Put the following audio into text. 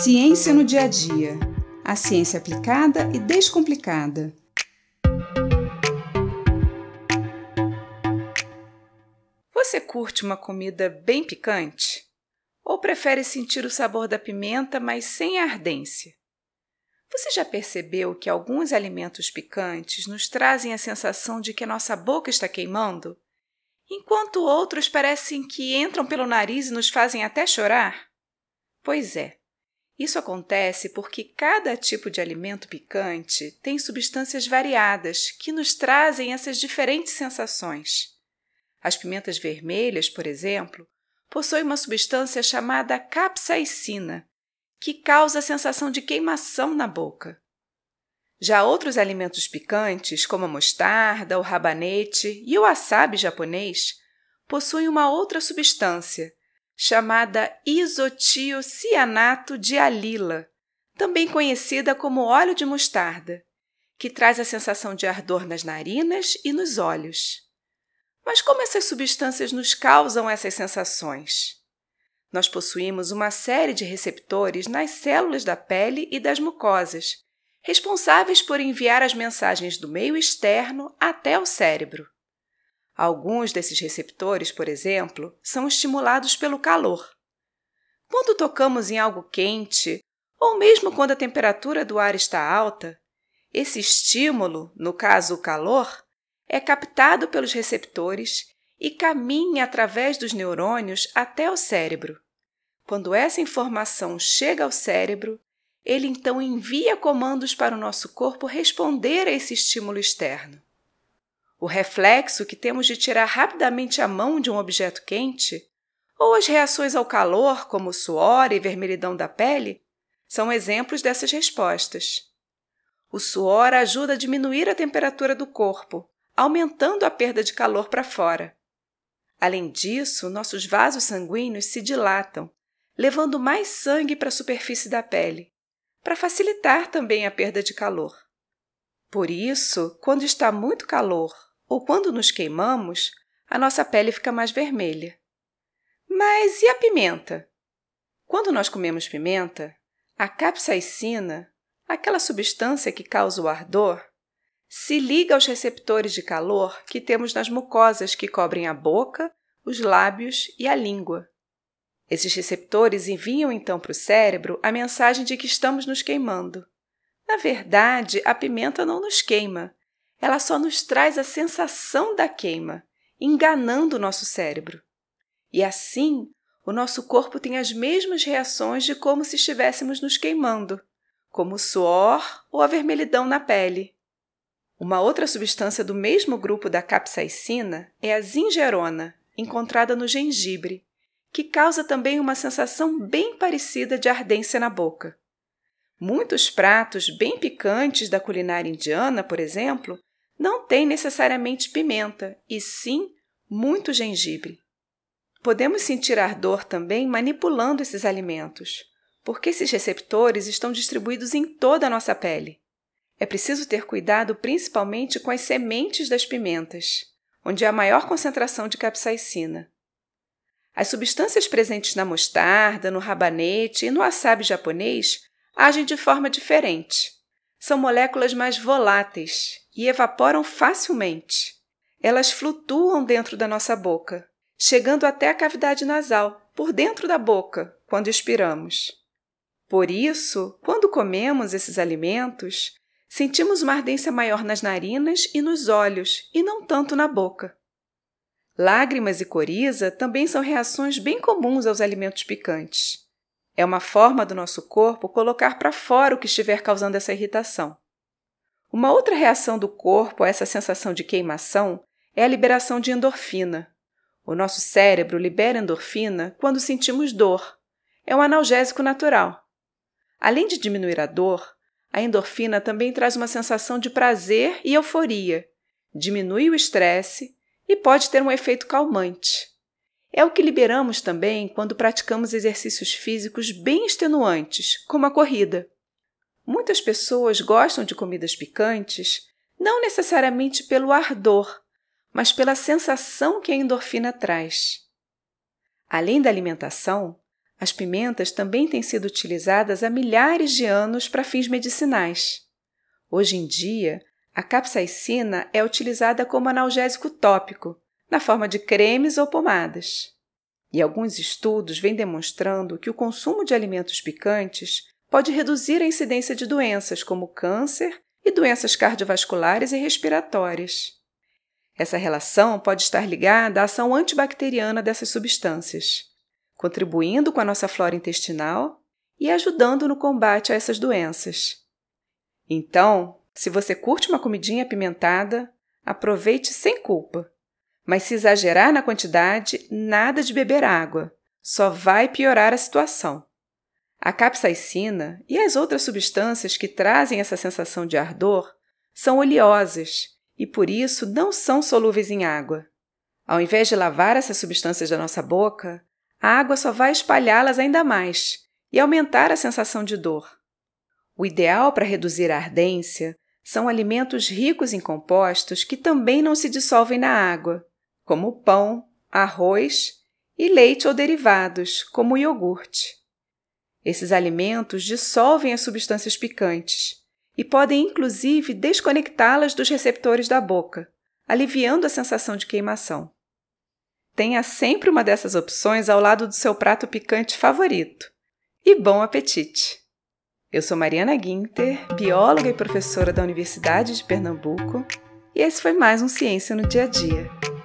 Ciência no dia a dia. A ciência aplicada e descomplicada. Você curte uma comida bem picante? Ou prefere sentir o sabor da pimenta, mas sem a ardência? Você já percebeu que alguns alimentos picantes nos trazem a sensação de que a nossa boca está queimando? Enquanto outros parecem que entram pelo nariz e nos fazem até chorar? Pois é. Isso acontece porque cada tipo de alimento picante tem substâncias variadas que nos trazem essas diferentes sensações. As pimentas vermelhas, por exemplo, possuem uma substância chamada capsaicina, que causa a sensação de queimação na boca. Já outros alimentos picantes, como a mostarda, o rabanete e o wasabi japonês, possuem uma outra substância, chamada isotiocianato de alila, também conhecida como óleo de mostarda, que traz a sensação de ardor nas narinas e nos olhos. Mas como essas substâncias nos causam essas sensações? Nós possuímos uma série de receptores nas células da pele e das mucosas, responsáveis por enviar as mensagens do meio externo até o cérebro. Alguns desses receptores, por exemplo, são estimulados pelo calor. Quando tocamos em algo quente, ou mesmo quando a temperatura do ar está alta, esse estímulo, no caso o calor, é captado pelos receptores e caminha através dos neurônios até o cérebro. Quando essa informação chega ao cérebro, ele então envia comandos para o nosso corpo responder a esse estímulo externo. O reflexo que temos de tirar rapidamente a mão de um objeto quente, ou as reações ao calor, como suor e vermelhidão da pele, são exemplos dessas respostas. O suor ajuda a diminuir a temperatura do corpo, aumentando a perda de calor para fora. Além disso, nossos vasos sanguíneos se dilatam, levando mais sangue para a superfície da pele, para facilitar também a perda de calor. Por isso, quando está muito calor ou quando nos queimamos, a nossa pele fica mais vermelha. Mas e a pimenta? Quando nós comemos pimenta, a capsaicina, aquela substância que causa o ardor, se liga aos receptores de calor que temos nas mucosas que cobrem a boca, os lábios e a língua. Esses receptores enviam então para o cérebro a mensagem de que estamos nos queimando. Na verdade, a pimenta não nos queima, ela só nos traz a sensação da queima, enganando o nosso cérebro. E assim, o nosso corpo tem as mesmas reações de como se estivéssemos nos queimando, como o suor ou a vermelhidão na pele. Uma outra substância do mesmo grupo da capsaicina é a zingerona, encontrada no gengibre, que causa também uma sensação bem parecida de ardência na boca. Muitos pratos bem picantes da culinária indiana, por exemplo, não tem necessariamente pimenta, e sim muito gengibre. Podemos sentir ardor também manipulando esses alimentos, porque esses receptores estão distribuídos em toda a nossa pele. É preciso ter cuidado principalmente com as sementes das pimentas, onde há maior concentração de capsaicina. As substâncias presentes na mostarda, no rabanete e no wasabi japonês agem de forma diferente. São moléculas mais voláteis e evaporam facilmente. Elas flutuam dentro da nossa boca, chegando até a cavidade nasal, por dentro da boca, quando expiramos. Por isso, quando comemos esses alimentos, sentimos uma ardência maior nas narinas e nos olhos, e não tanto na boca. Lágrimas e coriza também são reações bem comuns aos alimentos picantes. É uma forma do nosso corpo colocar para fora o que estiver causando essa irritação. Uma outra reação do corpo a essa sensação de queimação é a liberação de endorfina. O nosso cérebro libera endorfina quando sentimos dor. É um analgésico natural. Além de diminuir a dor, a endorfina também traz uma sensação de prazer e euforia, diminui o estresse e pode ter um efeito calmante. É o que liberamos também quando praticamos exercícios físicos bem extenuantes, como a corrida. Muitas pessoas gostam de comidas picantes não necessariamente pelo ardor, mas pela sensação que a endorfina traz. Além da alimentação, As pimentas também têm sido utilizadas há milhares de anos para fins medicinais. Hoje em dia, a capsaicina é utilizada como analgésico tópico, na forma de cremes ou pomadas. E alguns estudos vêm demonstrando que o consumo de alimentos picantes pode reduzir a incidência de doenças como câncer e doenças cardiovasculares e respiratórias. Essa relação pode estar ligada à ação antibacteriana dessas substâncias, contribuindo com a nossa flora intestinal e ajudando no combate a essas doenças. Então, se você curte uma comidinha apimentada, aproveite sem culpa. Mas se exagerar na quantidade, nada de beber água, só vai piorar a situação. A capsaicina e as outras substâncias que trazem essa sensação de ardor são oleosas e por isso não são solúveis em água. Ao invés de lavar essas substâncias da nossa boca, a água só vai espalhá-las ainda mais e aumentar a sensação de dor. O ideal para reduzir a ardência são alimentos ricos em compostos que também não se dissolvem na água, como pão, arroz e leite ou derivados, como iogurte. Esses alimentos dissolvem as substâncias picantes e podem inclusive desconectá-las dos receptores da boca, aliviando a sensação de queimação. Tenha sempre uma dessas opções ao lado do seu prato picante favorito. E bom apetite! Eu sou Mariana Guinter, bióloga e professora da Universidade de Pernambuco, e esse foi mais um Ciência no Dia a Dia.